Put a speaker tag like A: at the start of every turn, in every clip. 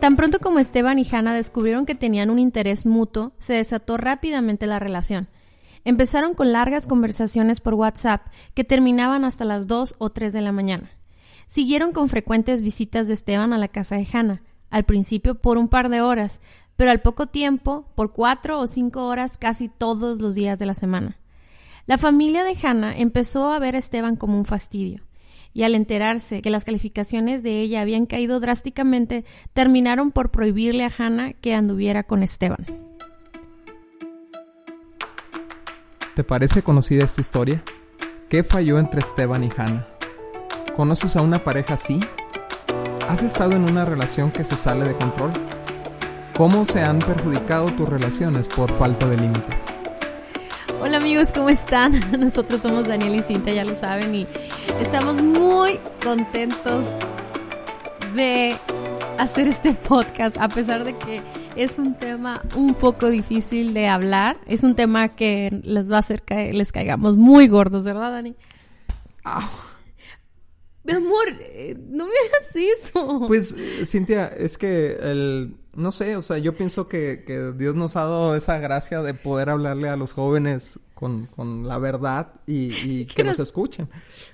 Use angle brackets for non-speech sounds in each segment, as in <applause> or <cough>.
A: Tan pronto como Esteban y Hannah descubrieron que tenían un interés mutuo, se desató rápidamente la relación. Empezaron con largas conversaciones por WhatsApp que terminaban hasta las 2 o 3 de la mañana. Siguieron con frecuentes visitas de Esteban a la casa de Hannah, al principio por un par de horas, pero al poco tiempo por cuatro o cinco horas casi todos los días de la semana. La familia de Hannah empezó a ver a Esteban como un fastidio y al enterarse que las calificaciones de ella habían caído drásticamente, terminaron por prohibirle a Hannah que anduviera con Esteban.
B: ¿Te parece conocida esta historia? ¿Qué falló entre Esteban y Hannah? ¿Conoces a una pareja así? ¿Has estado en una relación que se sale de control? ¿Cómo se han perjudicado tus relaciones por falta de límites?
A: Hola amigos, ¿cómo están? <laughs> Nosotros somos Daniel y Cinta, ya lo saben, y estamos muy contentos de hacer este podcast, a pesar de que es un tema un poco difícil de hablar. Es un tema que les va a hacer que les caigamos muy gordos, ¿verdad, Dani? Mi amor, eh, no me hagas eso.
B: Pues, Cintia, es que el no sé, o sea, yo pienso que, que, Dios nos ha dado esa gracia de poder hablarle a los jóvenes con, con la verdad y, y que nos... escuchen.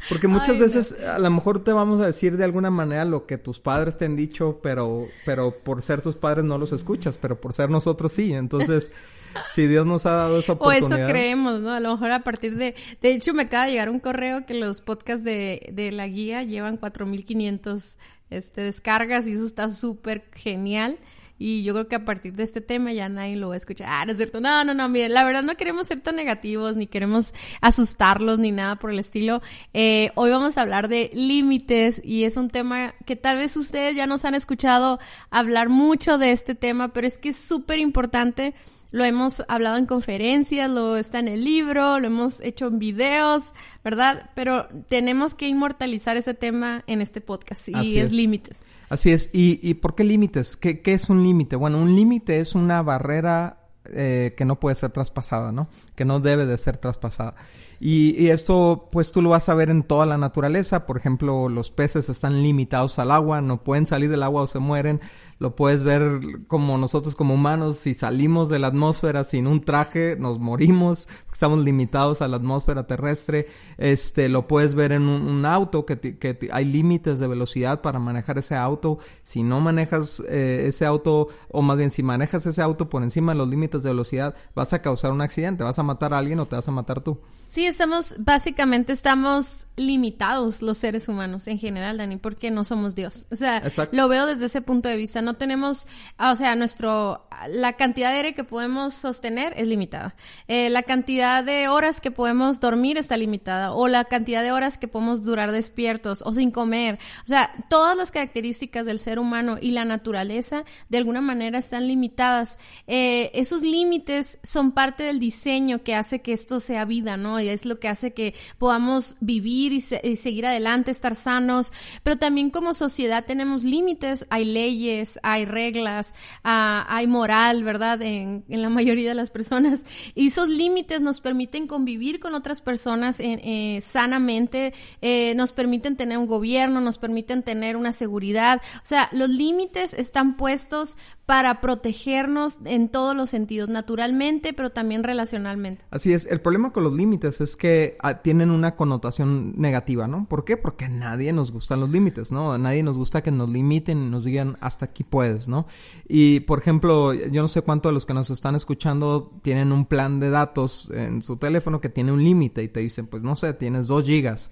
B: Porque muchas veces a lo mejor te vamos a decir de alguna manera lo que tus padres te han dicho, pero, pero por ser tus padres no los escuchas, pero por ser nosotros sí. Entonces, <laughs> si Dios nos ha dado esa oportunidad.
A: O eso creemos, ¿no? A lo mejor a partir de... De hecho, me acaba de llegar un correo que los podcasts de, de la guía llevan 4.500 este, descargas y eso está súper genial. Y yo creo que a partir de este tema ya nadie lo va a escuchar. Ah, no es cierto. No, no, no. Miren, la verdad no queremos ser tan negativos, ni queremos asustarlos, ni nada por el estilo. Eh, hoy vamos a hablar de límites y es un tema que tal vez ustedes ya nos han escuchado hablar mucho de este tema, pero es que es súper importante. Lo hemos hablado en conferencias, lo está en el libro, lo hemos hecho en videos, ¿verdad? Pero tenemos que inmortalizar ese tema en este podcast y es, es límites.
B: Así es. ¿Y, y por qué límites? ¿Qué, ¿Qué, es un límite? Bueno, un límite es una barrera eh, que no puede ser traspasada, ¿no? Que no debe de ser traspasada. Y, y, esto, pues tú lo vas a ver en toda la naturaleza. Por ejemplo, los peces están limitados al agua, no pueden salir del agua o se mueren lo puedes ver como nosotros como humanos, si salimos de la atmósfera sin un traje, nos morimos, estamos limitados a la atmósfera terrestre, este, lo puedes ver en un, auto, que, que, hay límites de velocidad para manejar ese auto, si no manejas eh, ese auto, o más bien si manejas ese auto por encima de los límites de velocidad, vas a causar un accidente, vas a matar a alguien o te vas a matar tú.
A: Sí, estamos, básicamente estamos limitados los seres humanos en general, Dani, porque no somos Dios. O sea, lo veo desde ese punto de vista no tenemos, o sea, nuestro, la cantidad de aire que podemos sostener es limitada. Eh, la cantidad de horas que podemos dormir está limitada. O la cantidad de horas que podemos durar despiertos o sin comer. O sea, todas las características del ser humano y la naturaleza de alguna manera están limitadas. Eh, esos límites son parte del diseño que hace que esto sea vida, ¿no? Y es lo que hace que podamos vivir y, y seguir adelante, estar sanos. Pero también como sociedad tenemos límites, hay leyes, hay reglas, ah, hay moral, ¿verdad? En, la mayoría de las personas. Y esos límites nos permiten convivir con otras personas eh, sanamente, eh, nos permiten tener un gobierno, nos permiten tener una seguridad. O sea, los límites están puestos para protegernos en todos los sentidos, naturalmente, pero también relacionalmente.
B: Así es, el problema con los límites es que ah, tienen una connotación negativa, ¿no? ¿Por qué? Porque a nadie nos gustan los límites, ¿no? A nadie nos gusta que nos limiten y nos digan hasta aquí puedes, ¿no? Y, por ejemplo, yo no sé cuántos de los que nos están escuchando tienen un plan de datos en su teléfono que tiene un límite y te dicen, pues no sé, tienes dos gigas.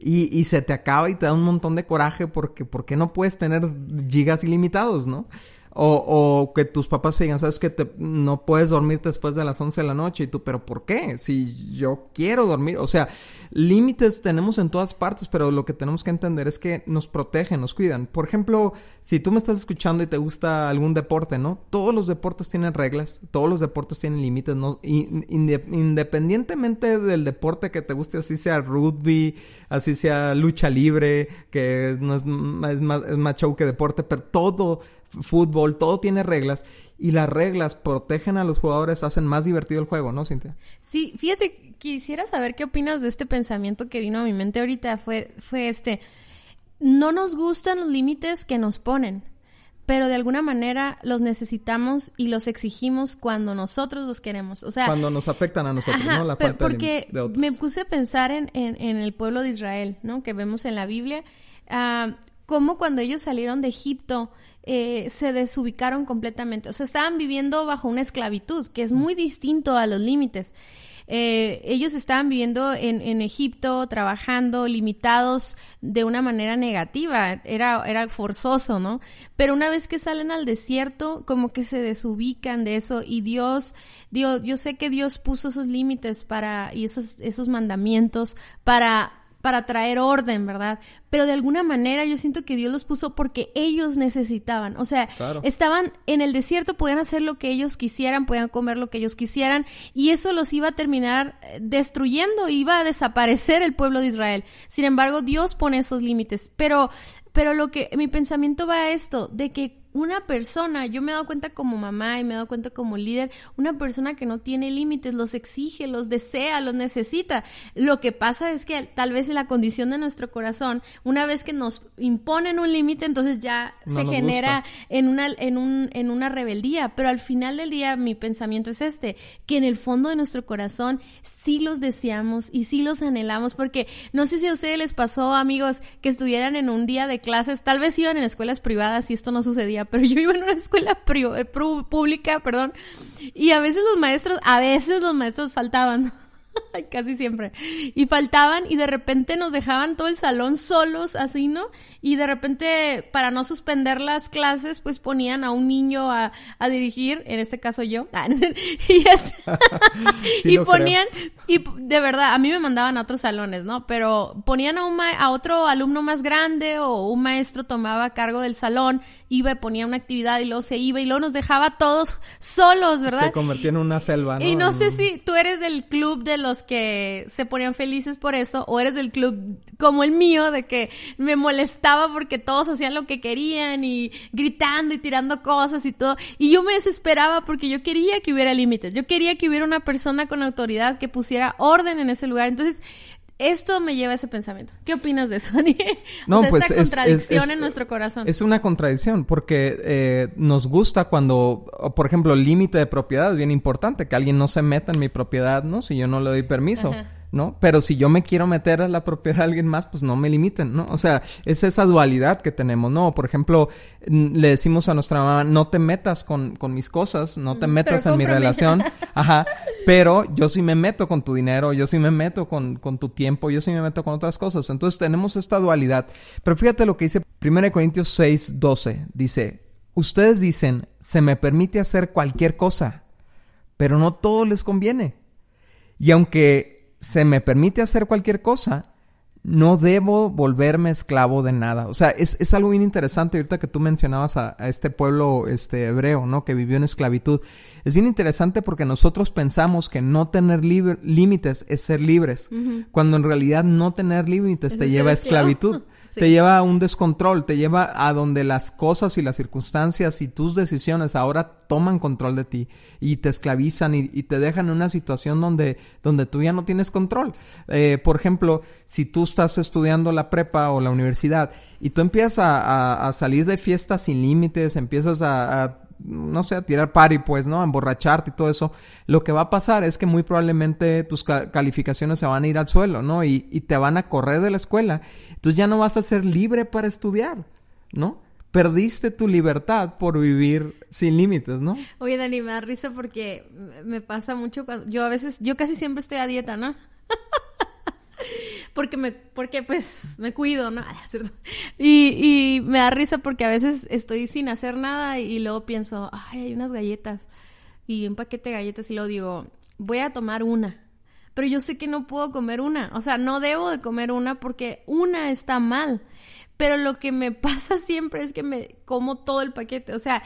B: Y, y se te acaba y te da un montón de coraje porque ¿por qué no puedes tener gigas ilimitados, no? O, que tus papás digan, sabes que te, no puedes dormir después de las 11 de la noche y tú, pero ¿por qué? Si yo quiero dormir, o sea, límites tenemos en todas partes, pero lo que tenemos que entender es que nos protegen, nos cuidan. Por ejemplo, si tú me estás escuchando y te gusta algún deporte, ¿no? Todos los deportes tienen reglas, todos los deportes tienen límites, ¿no? independientemente del deporte que te guste, así sea rugby, así sea lucha libre, que no es, es más, es más show que deporte, pero todo fútbol, todo tiene reglas y las reglas protegen a los jugadores, hacen más divertido el juego, ¿no, Cintia?
A: Sí, fíjate, quisiera saber qué opinas de este pensamiento que vino a mi mente ahorita, fue, fue este, no nos gustan los límites que nos ponen, pero de alguna manera los necesitamos y los exigimos cuando nosotros los queremos. O sea,
B: cuando nos afectan a nosotros, ¿no?
A: La falta porque de, otros. me puse a pensar en, en, el pueblo de Israel, ¿no? Que vemos en la Biblia. Uh, cómo cuando ellos salieron de Egipto, eh, se desubicaron completamente. O sea, estaban viviendo bajo una esclavitud, que es muy distinto a los límites. Eh, ellos estaban viviendo en, en, Egipto, trabajando, limitados de una manera negativa, era, era forzoso, ¿no? Pero una vez que salen al desierto, como que se desubican de eso y Dios, Dios yo sé que Dios puso esos límites para, y esos, esos mandamientos para para traer orden, ¿verdad? Pero de alguna manera yo siento que Dios los puso porque ellos necesitaban. O sea, estaban en el desierto, podían hacer lo que ellos quisieran, podían comer lo que ellos quisieran, y eso los iba a terminar eh, destruyendo, iba a desaparecer el pueblo de Israel. Sin embargo, Dios pone esos límites. Pero, pero lo que mi pensamiento va a esto, de que una persona, yo me he dado cuenta como mamá y me he dado cuenta como líder, una persona que no tiene límites, los exige, los desea, los necesita. Lo que pasa es que tal vez en la condición de nuestro corazón, una vez que nos imponen un límite, entonces ya se genera en una, en, un, en una rebeldía. Pero al final del día mi pensamiento es este, que en el fondo de nuestro corazón sí los deseamos y sí los anhelamos, porque no sé si a ustedes les pasó, amigos, que estuvieran en un día de clases, tal vez iban en escuelas privadas y esto no sucedía pero yo iba en una escuela pública, perdón, y a veces los maestros, a veces los maestros faltaban. <laughs> Casi siempre. Y faltaban y de repente nos dejaban todo el salón solos, así, ¿no? Y de repente, para no suspender las clases, pues ponían a un niño a, dirigir, en este caso yo. <laughs> Ah, y, <laughs> ponían, y de verdad, a mí me mandaban a otros salones, ¿no? Pero ponían a, un a otro alumno más grande o un maestro tomaba cargo del salón, iba y ponía una actividad y luego se iba y luego nos dejaba todos solos, ¿verdad?
B: Se convertía en una selva, ¿no?
A: Y no sé si tú eres del club de los que se ponían felices por eso, o eres del club como el mío, de que me molestaba porque todos hacían lo que querían y gritando y tirando cosas y todo. Y yo me desesperaba porque yo quería que hubiera límites, yo quería que hubiera una persona con autoridad que pusiera orden en ese lugar. Entonces, esto me lleva a ese pensamiento. ¿Qué opinas de eso? <laughs> No, pues esta contradicción en nuestro corazón.
B: Es una contradicción porque eh, nos gusta cuando, por ejemplo, límite de propiedad es bien importante, que alguien no se meta en mi propiedad, ¿no? Si yo no le doy permiso. ¿No? Pero si yo me quiero meter a la propiedad de alguien más, pues no me limiten, ¿no? O sea, es esa dualidad que tenemos, ¿no? Por ejemplo, le decimos a nuestra mamá, no te metas con, con mis cosas, no te metas en mi relación, <laughs> ajá, pero yo sí me meto con tu dinero, yo sí me meto con, con tu tiempo, yo sí me meto con otras cosas. Entonces tenemos esta dualidad. Pero fíjate lo que dice 1 Corintios 6, 12, dice, ustedes dicen, se me permite hacer cualquier cosa, pero no todo les conviene. Y aunque se me permite hacer cualquier cosa, no debo volverme esclavo de nada. O sea, es, es algo bien interesante ahorita que tú mencionabas a, este pueblo este, hebreo, ¿no? Que vivió en esclavitud. Es bien interesante porque nosotros pensamos que no tener límites es ser libres, cuando en realidad no tener límites te lleva a esclavitud. <laughs> Te lleva a un descontrol, te lleva a donde las cosas y las circunstancias y tus decisiones ahora toman control de ti y te esclavizan y, te dejan en una situación donde, donde tú ya no tienes control. Eh, por ejemplo, si tú estás estudiando la prepa o la universidad y tú empiezas a, salir de fiestas sin límites, empiezas a no sé, a tirar party, pues, ¿no? A emborracharte y todo eso. Lo que va a pasar es que muy probablemente tus calificaciones se van a ir al suelo, ¿no? Y, te van a correr de la escuela. Entonces ya no vas a ser libre para estudiar, ¿no? Perdiste tu libertad por vivir sin límites, ¿no?
A: Oye, Dani, me da risa porque me pasa mucho cuando yo a veces, yo casi siempre estoy a dieta, ¿no? <laughs> <laughs> porque me, porque pues me cuido, ¿no? <laughs> Y, y me da risa porque a veces estoy sin hacer nada y luego pienso, ay, hay unas galletas y un paquete de galletas y luego digo, voy a tomar una. Pero yo sé que no puedo comer una, o sea, no debo de comer una porque una está mal pero lo que me <laughs> pasa siempre es que me como todo el paquete. O sea,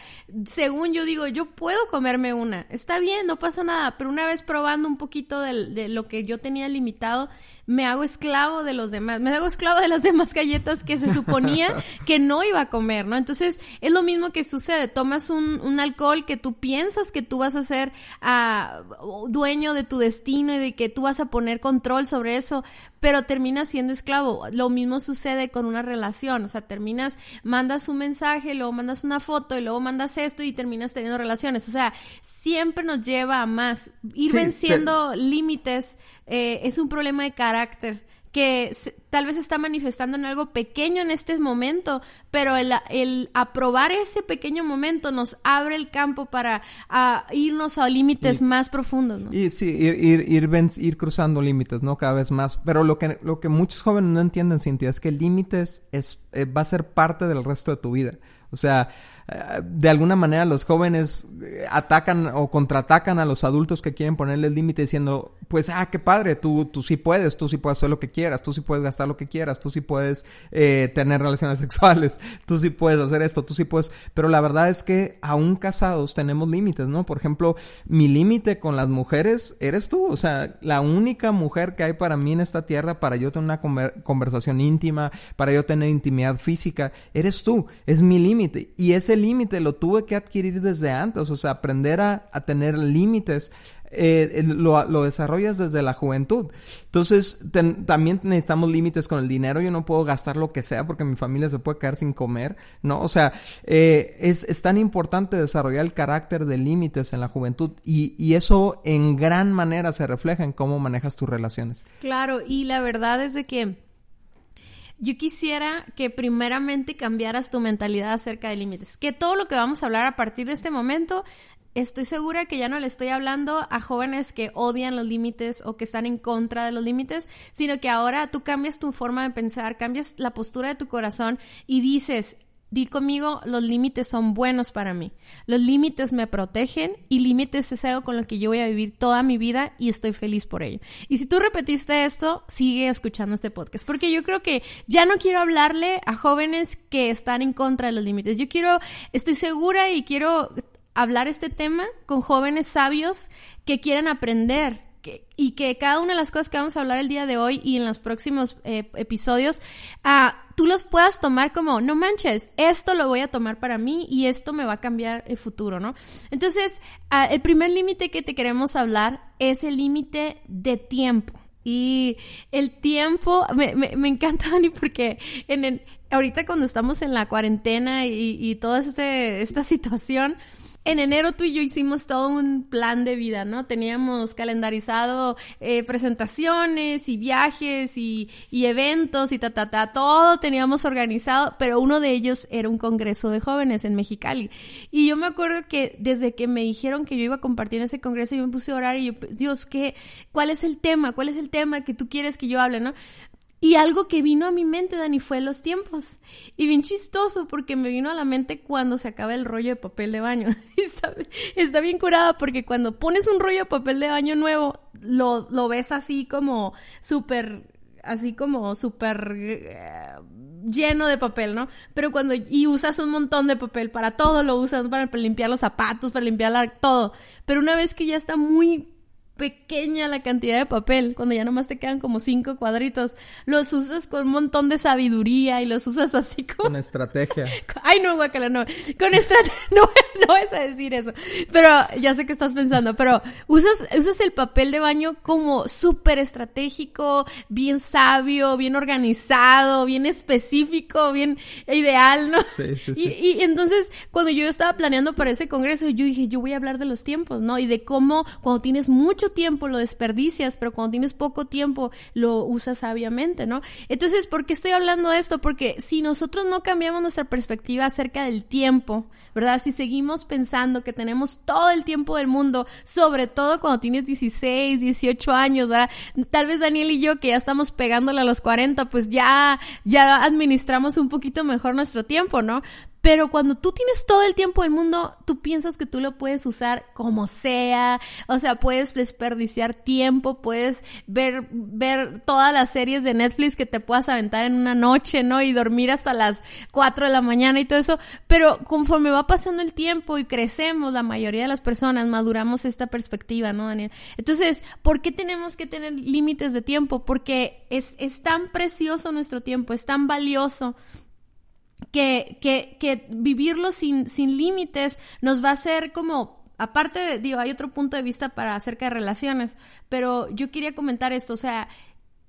A: según yo digo, yo puedo comerme una. Está bien, no pasa nada. Pero una vez probando un poquito de, lo que yo tenía limitado, me hago esclavo de los demás. Me hago esclavo de las <laughs> demás galletas que se suponía <laughs> que no iba a comer, ¿no? Entonces, es lo mismo que sucede. Tomas un, un alcohol que tú piensas que tú vas a ser uh, dueño de tu destino y de que tú vas a poner control sobre eso, pero terminas siendo esclavo. Lo mismo sucede con una relación. O sea, terminas, mandas un mensaje luego mandas una foto, y luego mandas esto y terminas teniendo relaciones. O sea, siempre nos lleva a más. Ir venciendo límites eh, es un problema de carácter que tal vez está manifestando en algo pequeño en este momento, pero el, el aprobar ese pequeño momento nos abre el campo para irnos a límites más profundos, ¿no?
B: Y sí, ir, ir, ir, cruzando límites, ¿no? Cada vez más. Pero lo que, lo que muchos jóvenes no entienden, Cintia, es que límites es, eh, va a ser parte del resto de tu vida. O sea, de alguna manera los jóvenes eh, atacan o contraatacan a los adultos que quieren ponerle el límite diciendo, pues, ah, qué padre, tú, tú sí puedes, tú sí puedes hacer lo que quieras, tú sí puedes gastar lo que quieras, tú sí puedes eh, tener relaciones <laughs> sexuales, tú sí puedes hacer esto, tú sí puedes, pero la verdad es que aún casados tenemos límites, ¿no? Por ejemplo, mi límite con las mujeres eres tú, o sea, la única mujer que hay para mí en esta tierra para yo tener una conversación íntima, para yo tener intimidad física, eres tú, es mi límite. Y ese límite lo tuve que adquirir desde antes, o sea, aprender a, tener límites. Eh, lo, lo, desarrollas desde la juventud. Entonces, también necesitamos límites con el dinero. Yo no puedo gastar lo que sea porque mi familia se puede quedar sin comer, ¿no? O sea, eh, es, tan importante desarrollar el carácter de límites en la juventud y, eso en gran manera se refleja en cómo manejas tus relaciones.
A: Claro, y la verdad es que yo quisiera que primeramente cambiaras tu mentalidad acerca de límites. Que todo lo que vamos a hablar a partir de este momento, estoy segura que ya no le estoy hablando a jóvenes que odian los límites o que están en contra de los límites, sino que ahora tú cambias tu forma de pensar, cambias la postura de tu corazón y dices, Di conmigo, los límites son buenos para mí. Los límites me protegen y límites es algo con lo que yo voy a vivir toda mi vida y estoy feliz por ello. Y si tú repetiste esto, sigue escuchando este podcast, porque yo creo que ya no quiero hablarle a jóvenes que están en contra de los límites. Yo quiero, estoy segura y quiero hablar este tema con jóvenes sabios que quieren aprender, y que cada una de las cosas que vamos a hablar el día de hoy y en los próximos eh, episodios, uh, tú los puedas tomar como, no manches, esto lo voy a tomar para mí y esto me va a cambiar el futuro, ¿no? Entonces, uh, el primer límite que te queremos hablar es el límite de tiempo. Y el tiempo, me, me, encanta, <laughs> Dani, porque en el, ahorita cuando estamos en la cuarentena y, y toda este, esta situación, en enero tú y yo hicimos todo un plan de vida, ¿no? Teníamos calendarizado eh, presentaciones y viajes y, eventos y ta, ta, ta, todo teníamos organizado, pero uno de ellos era un congreso de jóvenes en Mexicali. Y yo me acuerdo que desde que me dijeron que yo iba a compartir en ese congreso, yo me puse a orar y yo, Dios, ¿qué, ¿cuál es el tema? ¿Cuál es el tema que tú quieres que yo hable, no? Y algo que vino a mi mente, Dani, fue los tiempos. Y bien chistoso porque me vino a la mente cuando se acaba el rollo de papel de baño. <laughs> está, está, bien curada porque cuando pones un rollo de papel de baño nuevo, lo, lo ves así como súper, así como súper eh, lleno de papel, ¿no? Pero cuando, y usas un montón de papel para todo, lo usas para limpiar los zapatos, para limpiar todo. Pero una vez que ya está muy pequeña la cantidad de papel, cuando ya nomás te quedan como cinco cuadritos, los usas con un montón de sabiduría y los usas así como...
B: Con estrategia. <laughs>
A: Ay, no, guacala, no. Con estrategia, <laughs> no, no vas a decir eso. Pero ya sé que estás pensando, pero usas, usas el papel de baño como súper estratégico, bien sabio, bien organizado, bien específico, bien ideal, ¿no? Sí, sí, sí. Y, y entonces, cuando yo estaba planeando para ese congreso, yo dije, yo voy a hablar de los tiempos, ¿no? Y de cómo cuando tienes mucho tiempo lo desperdicias, pero cuando tienes poco tiempo lo usas sabiamente, ¿no? Entonces, ¿por qué estoy hablando de esto? Porque si nosotros no cambiamos nuestra perspectiva acerca del tiempo, ¿verdad? Si seguimos pensando que tenemos todo el tiempo del mundo, sobre todo cuando tienes 16, 18 años, ¿verdad? Tal vez Daniel y yo que ya estamos pegándole a los 40, pues ya ya administramos un poquito mejor nuestro tiempo, ¿no? Pero cuando tú tienes todo el tiempo del mundo, tú piensas que tú lo puedes usar como sea, o sea, puedes desperdiciar tiempo, puedes ver, ver todas las series de Netflix que te puedas aventar en una noche, ¿no? Y dormir hasta las 4 de la mañana y todo eso. Pero conforme va pasando el tiempo y crecemos, la mayoría de las personas maduramos esta perspectiva, ¿no, Daniel? Entonces, ¿por qué tenemos que tener límites de tiempo? Porque es, es tan precioso nuestro tiempo, es tan valioso que, que, que vivirlo sin, sin límites nos va a hacer como aparte de, digo, hay otro punto de vista para acerca de relaciones, pero yo quería comentar esto, o sea,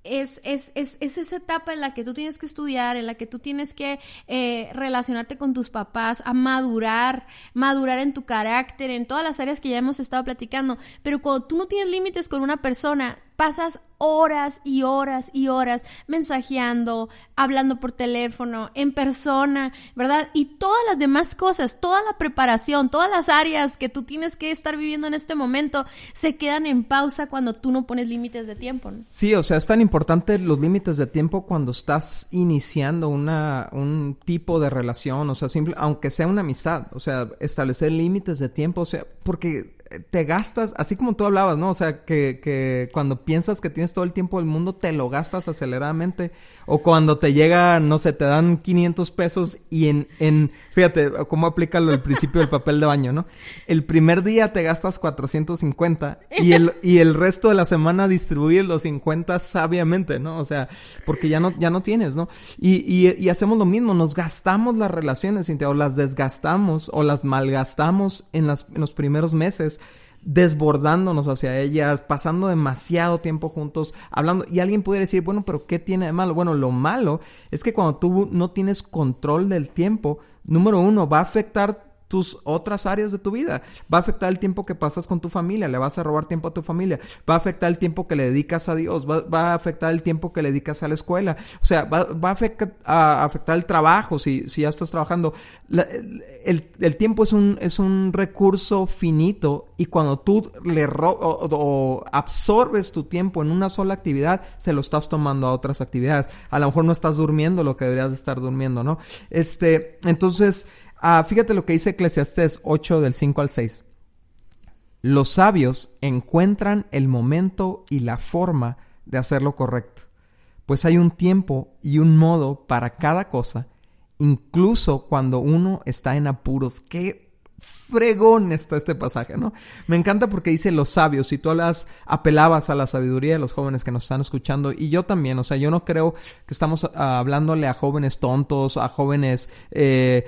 A: es, es, es, es, esa etapa en la que tú tienes que estudiar, en la que tú tienes que eh, relacionarte con tus papás, a madurar, madurar en tu carácter, en todas las áreas que ya hemos estado platicando. Pero cuando tú no tienes límites con una persona, pasas horas y horas y horas mensajeando, hablando por teléfono, en persona, ¿verdad? Y todas las demás cosas, toda la preparación, todas las áreas que tú tienes que estar viviendo en este momento se quedan en pausa cuando tú no pones límites de tiempo.
B: Sí, o sea, es tan importante los límites de tiempo cuando estás iniciando una, un tipo de relación, o sea, simple, aunque sea una amistad, o sea, establecer límites de tiempo, o sea, porque te gastas, así como tú hablabas, ¿no? O sea, que, que, cuando piensas que tienes todo el tiempo del mundo, te lo gastas aceleradamente. O cuando te llega, no sé, te dan 500 pesos y en, en fíjate, cómo aplica el principio del papel de baño, ¿no? El primer día te gastas 450 y el, y el resto de la semana distribuyes los 50 sabiamente, ¿no? O sea, porque ya no, ya no tienes, ¿no? Y, y, y hacemos lo mismo, nos gastamos las relaciones, o las desgastamos o las malgastamos en, las, en los primeros meses desbordándonos hacia ellas, pasando demasiado tiempo juntos, hablando. Y alguien puede decir, bueno, pero ¿qué tiene de malo? Bueno, lo malo es que cuando tú no tienes control del tiempo, número uno, va a afectar tus otras áreas de tu vida. Va a afectar el tiempo que pasas con tu familia, le vas a robar tiempo a tu familia, va a afectar el tiempo que le dedicas a Dios, va, a afectar el tiempo que le dedicas a la escuela, o sea, va, a, afectar, a, afectar, el trabajo si, si ya estás trabajando. el, tiempo es un, es un recurso finito y cuando tú le o absorbes tu tiempo en una sola actividad, se lo estás tomando a otras actividades. A lo mejor no estás durmiendo lo que deberías de estar durmiendo, ¿no? Este, entonces, Ah, fíjate lo que dice Eclesiastés 8 del 5 al 6. Los sabios encuentran el momento y la forma de hacer lo correcto, pues hay un tiempo y un modo para cada cosa, incluso cuando uno está en apuros. Qué fregón está este pasaje, ¿no? Me encanta porque dice los sabios, y tú las apelabas a la sabiduría de los jóvenes que nos están escuchando, y yo también, o sea, yo no creo que estamos ah, hablándole a jóvenes tontos, a jóvenes eh,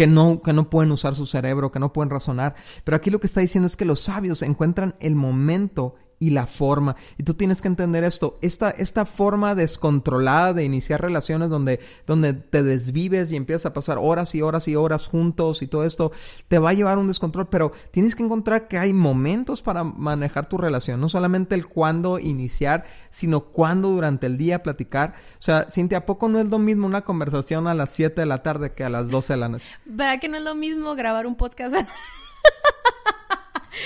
B: que no, que no pueden usar su cerebro, que no pueden razonar. Pero aquí lo que está diciendo es que los sabios encuentran el momento y la forma. Y tú tienes que entender esto, esta, esta forma descontrolada de iniciar relaciones donde, donde te desvives y empiezas a pasar horas y horas y horas juntos y todo esto, te va a llevar un descontrol, pero tienes que encontrar que hay momentos para manejar tu relación, no solamente el cuándo iniciar, sino cuándo durante el día platicar. O sea, Cintia, ¿a poco no es lo mismo una conversación a las 7 de la tarde que a las 12 de la noche?
A: ¿Verdad que no es lo mismo grabar un podcast? <laughs>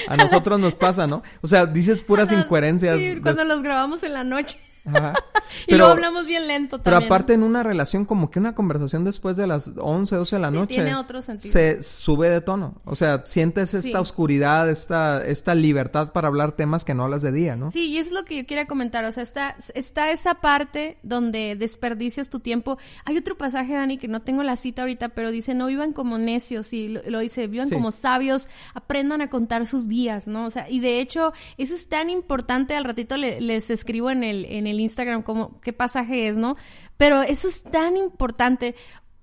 B: A nosotros nos pasa, ¿no? O sea, dices puras incoherencias.
A: Sí, cuando los grabamos en la noche. Ajá. <laughs> y luego hablamos bien lento
B: también. Pero aparte en una relación como que una conversación después de las 11, 12 de la noche.
A: tiene otro sentido.
B: Se sube de tono. O sea, sientes esta oscuridad, esta, esta libertad para hablar temas que no hablas de día, ¿no?
A: Sí, y es lo que yo quería comentar. O sea, está, está esa parte donde desperdicias tu tiempo. Hay otro pasaje, Dani, que no tengo la cita ahorita, pero dice, no vivan como necios. Y lo, dice, vivan como sabios, aprendan a contar sus días, ¿no? O sea, y de hecho, eso es tan importante. Al ratito les escribo en el, en el Instagram como qué pasaje es, ¿no? Pero eso es tan importante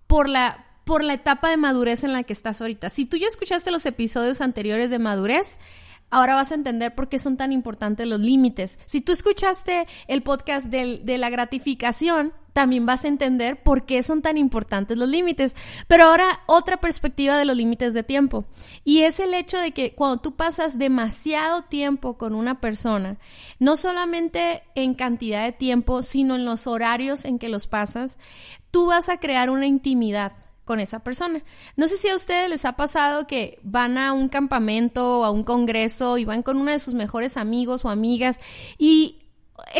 A: por la, por la etapa de madurez en la que estás ahorita. Si tú ya escuchaste los episodios anteriores de madurez, ahora vas a entender por qué son tan importantes los límites. Si tú escuchaste el podcast de la gratificación, también vas a entender por qué son tan importantes los límites. Pero ahora otra perspectiva de los límites de tiempo. Y es el hecho de que cuando tú pasas demasiado tiempo con una persona, no solamente en cantidad de tiempo, sino en los horarios en que los pasas, tú vas a crear una intimidad con esa persona. No sé si a ustedes les ha pasado que van a un campamento o a un congreso y van con uno de sus mejores amigos o amigas y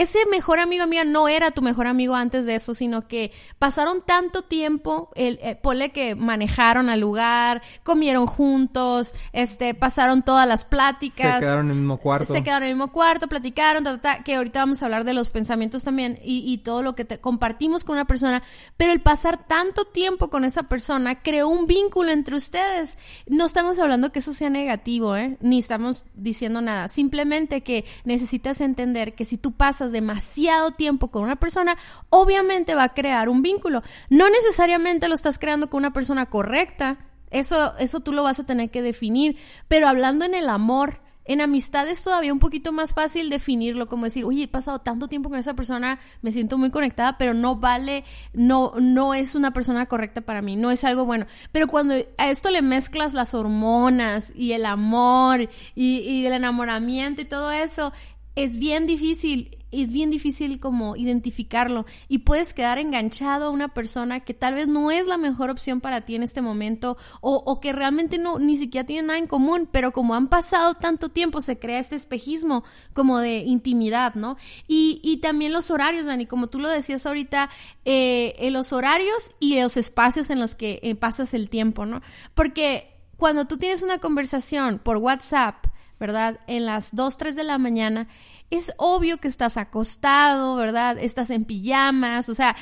A: ese mejor amigo mío no era tu mejor amigo antes de eso, sino que pasaron tanto tiempo, el, eh, ponle que manejaron al lugar, comieron juntos, este, pasaron todas las pláticas.
B: Se quedaron en el mismo cuarto.
A: Se quedaron en el mismo cuarto, platicaron, que ahorita vamos a hablar de los pensamientos también y, y todo lo que te compartimos con una persona, pero el pasar tanto tiempo con esa persona creó un vínculo entre ustedes. No estamos hablando que eso sea negativo, ¿eh? Ni estamos diciendo nada, simplemente que necesitas entender que si tú pasas demasiado tiempo con una persona, obviamente va a crear un vínculo. No necesariamente lo estás creando con una persona correcta, eso, eso tú lo vas a tener que definir, pero hablando en el amor, en amistad es todavía un poquito más fácil definirlo, como decir, oye, he pasado tanto tiempo con esa persona, me siento muy conectada, pero no vale, no, no es una persona correcta para mí, no es algo bueno. Pero cuando a esto le mezclas las hormonas y el amor y el enamoramiento y todo eso, es bien difícil es bien difícil como identificarlo y puedes quedar enganchado a una persona que tal vez no es la mejor opción para ti en este momento o, que realmente no ni siquiera tiene nada en común, pero como han pasado tanto tiempo se crea este espejismo como de intimidad, ¿no? Y, y también los horarios, Dani, como tú lo decías ahorita, eh, los horarios y los espacios en los que eh, pasas el tiempo, ¿no? Porque cuando tú tienes una conversación por WhatsApp, ¿verdad? En las 2, 3 de la mañana, es obvio que estás acostado, ¿verdad? Estás en pijamas, o sea,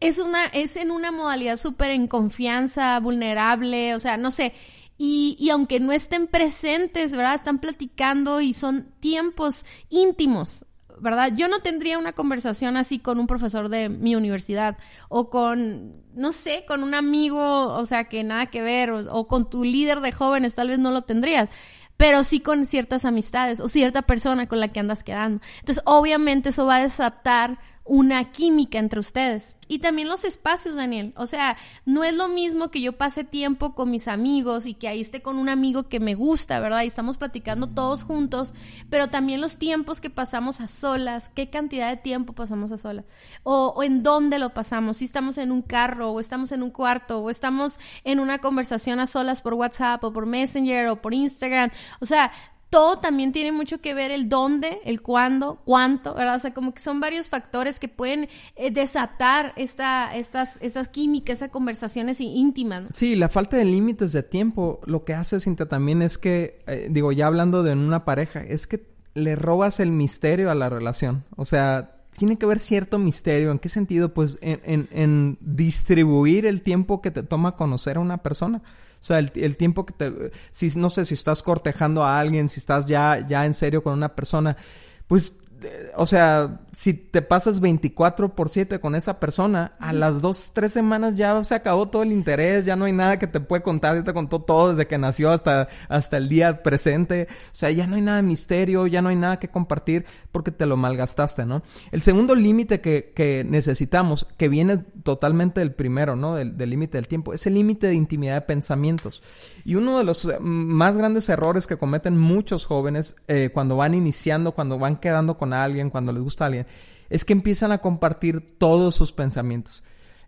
A: es una, es en una modalidad súper en confianza, vulnerable, o sea, no sé. Y, y, aunque no estén presentes, ¿verdad? Están platicando y son tiempos íntimos, ¿verdad? Yo no tendría una conversación así con un profesor de mi universidad o con, no sé, con un amigo, o sea, que nada que ver, o, o con tu líder de jóvenes, tal vez no lo tendrías pero sí con ciertas amistades o cierta persona con la que andas quedando. Entonces, obviamente eso va a desatar una química entre ustedes. Y también los espacios, Daniel. O sea, no es lo mismo que yo pase tiempo con mis amigos y que ahí esté con un amigo que me gusta, ¿verdad? Y estamos platicando todos juntos, pero también los tiempos que pasamos a solas, qué cantidad de tiempo pasamos a solas, o, o en dónde lo pasamos, si estamos en un carro, o estamos en un cuarto, o estamos en una conversación a solas por WhatsApp, o por Messenger, o por Instagram. O sea, todo también tiene mucho que ver el dónde, el cuándo, cuánto, ¿verdad? O sea, como que son varios factores que pueden eh, desatar esta, estas, estas químicas, esas conversaciones íntimas.
B: Sí, la falta de límites de tiempo lo que hace, Cinta, también es que, eh, digo, ya hablando de una pareja, es que le robas el misterio a la relación. O sea, tiene que haber cierto misterio. ¿En qué sentido? Pues en, en, en distribuir el tiempo que te toma conocer a una persona. O sea, el, el, tiempo que te... Si, no sé, si estás cortejando a alguien, si estás ya, ya en serio con una persona, pues o sea, si te pasas 24 por 7 con esa persona, a las dos, tres semanas ya se acabó todo el interés, ya no hay nada que te puede contar, ya te contó todo desde que nació hasta, hasta el día presente, o sea, ya no hay nada de misterio, ya no hay nada que compartir porque te lo malgastaste, ¿no? El segundo límite que, que, necesitamos, que viene totalmente del primero, ¿no? Del límite del tiempo, es el límite de intimidad de pensamientos. Y uno de los más grandes errores que cometen muchos jóvenes eh, cuando van iniciando, cuando van quedando con alguien, cuando les gusta a alguien, es que empiezan a compartir todos sus pensamientos.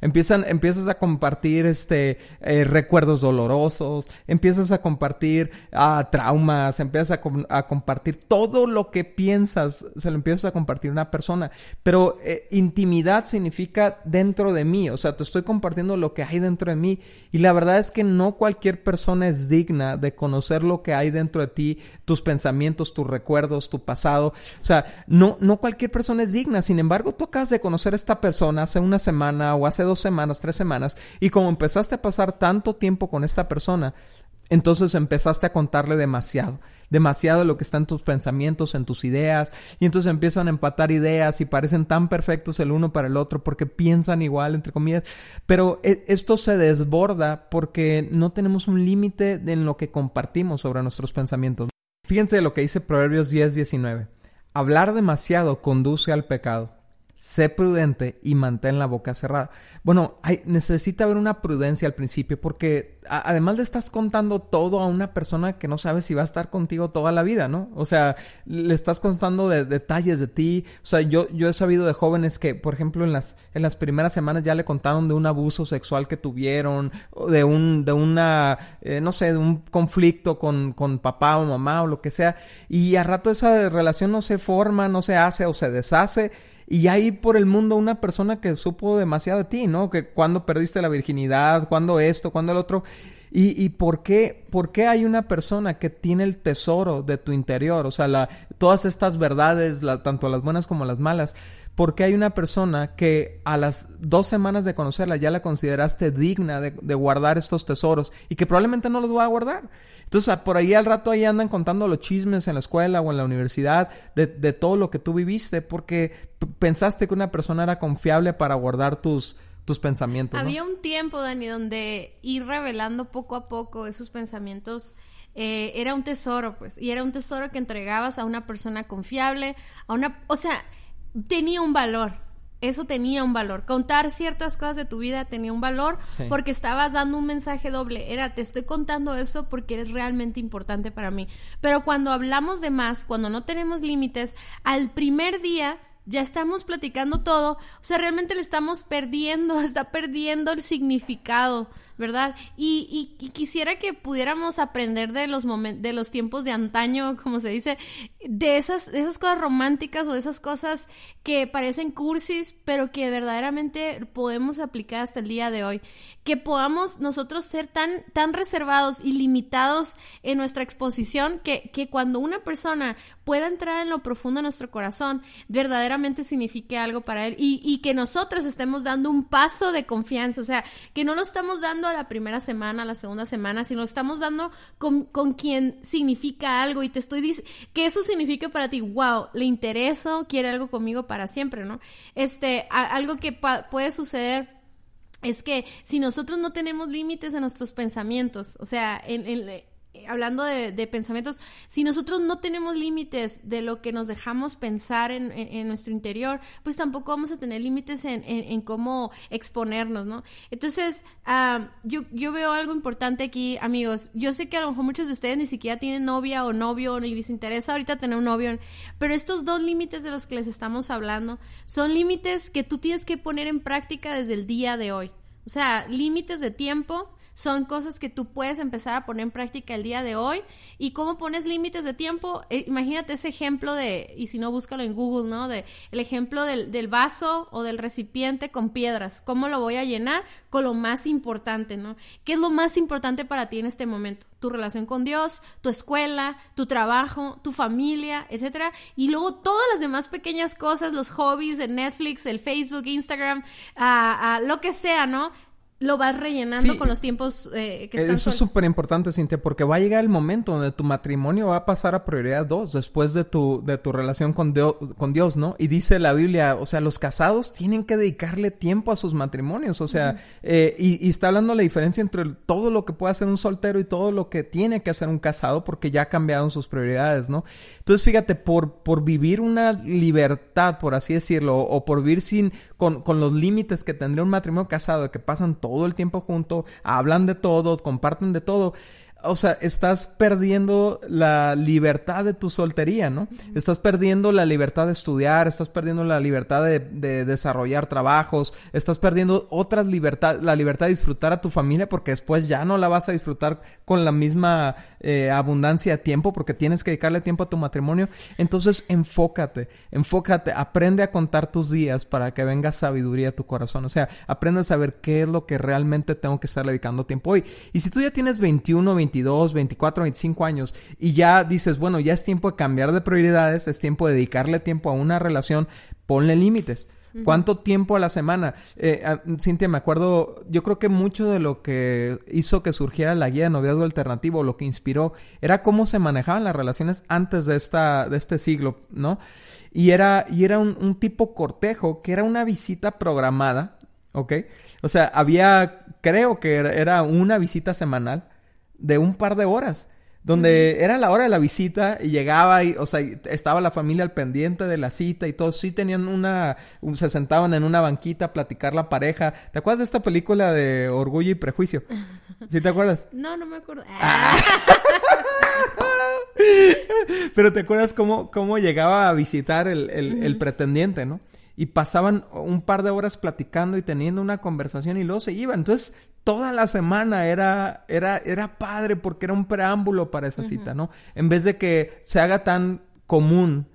B: Empiezan, empiezas a compartir este, eh, recuerdos dolorosos, empiezas a compartir ah, traumas, empiezas a, compartir todo lo que piensas, se lo empiezas a compartir a una persona. Pero eh, intimidad significa dentro de mí, o sea, te estoy compartiendo lo que hay dentro de mí. Y la verdad es que no cualquier persona es digna de conocer lo que hay dentro de ti, tus pensamientos, tus recuerdos, tu pasado. O sea, no, no cualquier persona es digna. Sin embargo, tú acabas de conocer a esta persona hace una semana o hace dos semanas, tres semanas, y como empezaste a pasar tanto tiempo con esta persona, entonces empezaste a contarle demasiado, demasiado de lo que está en tus pensamientos, en tus ideas, y entonces empiezan a empatar ideas y parecen tan perfectos el uno para el otro porque piensan igual, entre comillas, pero e, esto se desborda porque no tenemos un límite en lo que compartimos sobre nuestros pensamientos. Fíjense lo que dice Proverbios 10, 19. Hablar demasiado conduce al pecado sé prudente y mantén la boca cerrada. Bueno, hay, necesita haber una prudencia al principio porque además le estás contando todo a una persona que no sabe si va a estar contigo toda la vida, ¿no? O sea, le estás contando de, detalles de ti. O sea, yo, yo he sabido de jóvenes que, por ejemplo, en las, en las primeras semanas ya le contaron de un abuso sexual que tuvieron, o de un, de una, eh, no sé, de un conflicto con, con papá o mamá o lo que sea. Y a rato esa relación no se forma, no se hace o se deshace y hay por el mundo una persona que supo demasiado de ti, ¿no? Que cuando perdiste la virginidad, cuando esto, cuando el otro. ¿Y, y por, qué, por qué hay una persona que tiene el tesoro de tu interior? O sea, la, todas estas verdades, tanto las buenas como las malas. ¿Por qué hay una persona que a las dos semanas de conocerla ya la consideraste digna de, guardar estos tesoros y que probablemente no los va a guardar? Entonces, por ahí al rato ahí andan contando los chismes en la escuela o en la universidad de, de todo lo que tú viviste porque pensaste que una persona era confiable para guardar tus, tus pensamientos.
A: Había un tiempo, Dani, donde ir revelando poco a poco esos pensamientos eh, era un tesoro, pues, y era un tesoro que entregabas a una persona confiable, a una, o sea, tenía un valor eso tenía un valor. Contar ciertas cosas de tu vida tenía un valor porque estabas dando un mensaje doble. Era, te estoy contando eso porque eres realmente importante para mí. Pero cuando hablamos de más, cuando no tenemos límites, al primer día ya estamos platicando todo, o sea, realmente le estamos perdiendo, <laughs> está perdiendo el significado, ¿verdad? Y, y, quisiera que pudiéramos aprender de los de los tiempos de antaño, como se dice, de esas, esas cosas románticas o de esas cosas que parecen cursis, pero que verdaderamente podemos aplicar hasta el día de hoy. Que podamos nosotros ser tan, tan reservados y limitados en nuestra exposición que, que cuando una persona pueda entrar en lo profundo de nuestro corazón, verdaderamente signifique algo para él y, y que nosotros estemos dando un paso de confianza, o sea, que no lo estamos dando a la primera semana, a la segunda semana, sino lo estamos dando con, con quien significa algo y te estoy diciendo que eso significa para ti, wow, le intereso, quiere algo conmigo para siempre, ¿no? Este, algo que puede suceder es que si nosotros no tenemos límites en nuestros pensamientos, o sea, en, en hablando de, pensamientos, si nosotros no tenemos límites de lo que nos dejamos pensar en, nuestro interior, pues tampoco vamos a tener límites en, cómo exponernos, ¿no? Entonces, ah, yo, yo veo algo importante aquí, amigos. Yo sé que a lo mejor muchos de ustedes ni siquiera tienen novia o novio, ni les interesa ahorita tener un novio, pero estos dos límites de los que les estamos hablando son límites que tú tienes que poner en práctica desde el día de hoy. O sea, límites de tiempo, son cosas que tú puedes empezar a poner en práctica el día de hoy. ¿Y cómo pones límites de tiempo? Eh, imagínate ese ejemplo de, y si no, búscalo en Google, ¿no? De el ejemplo del, del, vaso o del recipiente con piedras. ¿Cómo lo voy a llenar? Con lo más importante, ¿no? ¿Qué es lo más importante para ti en este momento? Tu relación con Dios, tu escuela, tu trabajo, tu familia, etcétera. Y luego todas las demás pequeñas cosas, los hobbies, el Netflix, el Facebook, Instagram, a lo que sea, ¿no? Lo vas rellenando con los tiempos eh, que están
B: Eso es súper importante, Cintia, porque va a llegar el momento donde tu matrimonio va a pasar a prioridad dos después de tu, de tu relación con Dios, con Dios, ¿no? Y dice la Biblia, o sea, los casados tienen que dedicarle tiempo a sus matrimonios, o sea, eh, y, y, está hablando la diferencia entre todo lo que puede hacer un soltero y todo lo que tiene que hacer un casado porque ya cambiaron sus prioridades, ¿no? Entonces, fíjate, por, por vivir una libertad, por así decirlo, o por vivir sin, con, con los límites que tendría un matrimonio casado, que pasan todo todo el tiempo junto, hablan de todo, comparten de todo o sea, estás perdiendo la libertad de tu soltería, ¿no? Estás perdiendo la libertad de estudiar, estás perdiendo la libertad de, desarrollar trabajos, estras perdiendo otra libertad, la libertad de disfrutar a tu familia porque después ya no la vas a disfrutar con la misma eh, abundancia de tiempo porque tienes que dedicarle tiempo a tu matrimonio. Entonces, enfócate, enfócate, aprende a contar tus días para que venga sabiduría a tu corazón. O sea, aprende a saber qué es lo que realmente tengo que estar dedicando tiempo hoy. Y si tú ya tienes 21, 22, 22, 24, 25 años y ya dices, bueno, ya es tiempo de cambiar de prioridades, es tiempo de dedicarle tiempo a una relación, ponle límites. ¿Cuánto tiempo a la semana? Eh, ah, Cintia, me acuerdo, yo creo que mucho de lo que hizo que surgiera la guía de noviazgo alternativo, lo que inspiró, era cómo se manejaban las relaciones antes de, esta, de este siglo, ¿no? Y era, y era un, un tipo cortejo que era una visita programada, ¿ok? O sea, había, creo que era una visita semanal de un par de horas donde era la hora de la visita y llegaba y, o sea, estaba la familia al pendiente de la cita y todos sí tenían una, se sentaban en una banquita a platicar la pareja. ¿Te acuerdas de esta película de Orgullo y Prejuicio? <laughs> ¿Sí te acuerdas?
A: No, no me acuerdo. Ah. <laughs> <laughs>
B: Pero te acuerdas cómo, cómo llegaba a visitar el, el pretendiente, ¿no? Y pasaban un par de horas platicando y teniendo una conversación y luego se iban. Entonces, toda la semana era, era, era padre porque era un preámbulo para esa cita, ¿no? En vez de que se haga tan común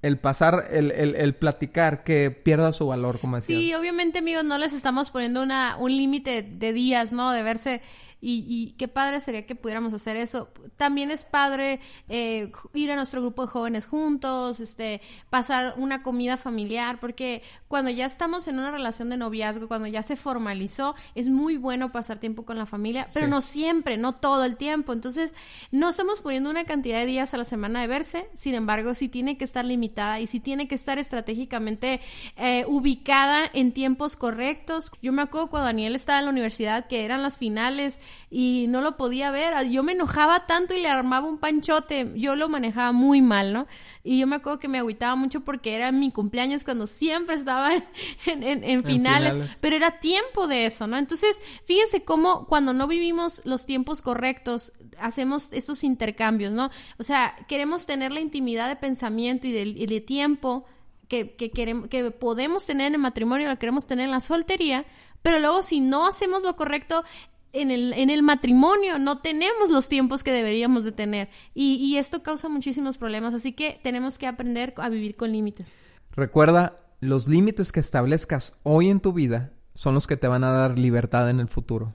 B: el pasar, el, el, el, platicar, que pierda su valor, como decía.
A: Sí, obviamente, amigos, no les estamos poniendo una, un límite de días, ¿no? De verse y, qué padre sería que pudiéramos hacer eso. También es padre eh, ir a nuestro grupo de jóvenes juntos, este, pasar una comida familiar, porque cuando ya estamos en una relación de noviazgo, cuando ya se formalizó, es muy bueno pasar tiempo con la familia, pero no siempre, no todo el tiempo. Entonces, no estamos poniendo una cantidad de días a la semana de verse, sin embargo, sí tiene que estar limitada y sí tiene que estar estratégicamente eh, ubicada en tiempos correctos. Yo me acuerdo cuando Daniel estaba en la universidad, que eran las finales, y no lo podía ver. Yo me enojaba tanto y le armaba un panchote. Yo lo manejaba muy mal, ¿no? Y yo me acuerdo que me agüitaba mucho porque era mi cumpleaños cuando siempre estaba en, finales, pero era tiempo de eso, ¿no? Entonces, fíjense cómo cuando no vivimos los tiempos correctos, hacemos estos intercambios, ¿no? O sea, queremos tener la intimidad de pensamiento y de, tiempo que, que, queremos, que podemos tener en el matrimonio, lo queremos tener en la soltería, pero luego si no hacemos lo correcto, en el, en el matrimonio no tenemos los tiempos que deberíamos de tener y, y esto causa muchísimos problemas, así que tenemos que aprender a vivir con límites.
B: Recuerda, los límites que establezcas hoy en tu vida son los que te van a dar libertad en el futuro.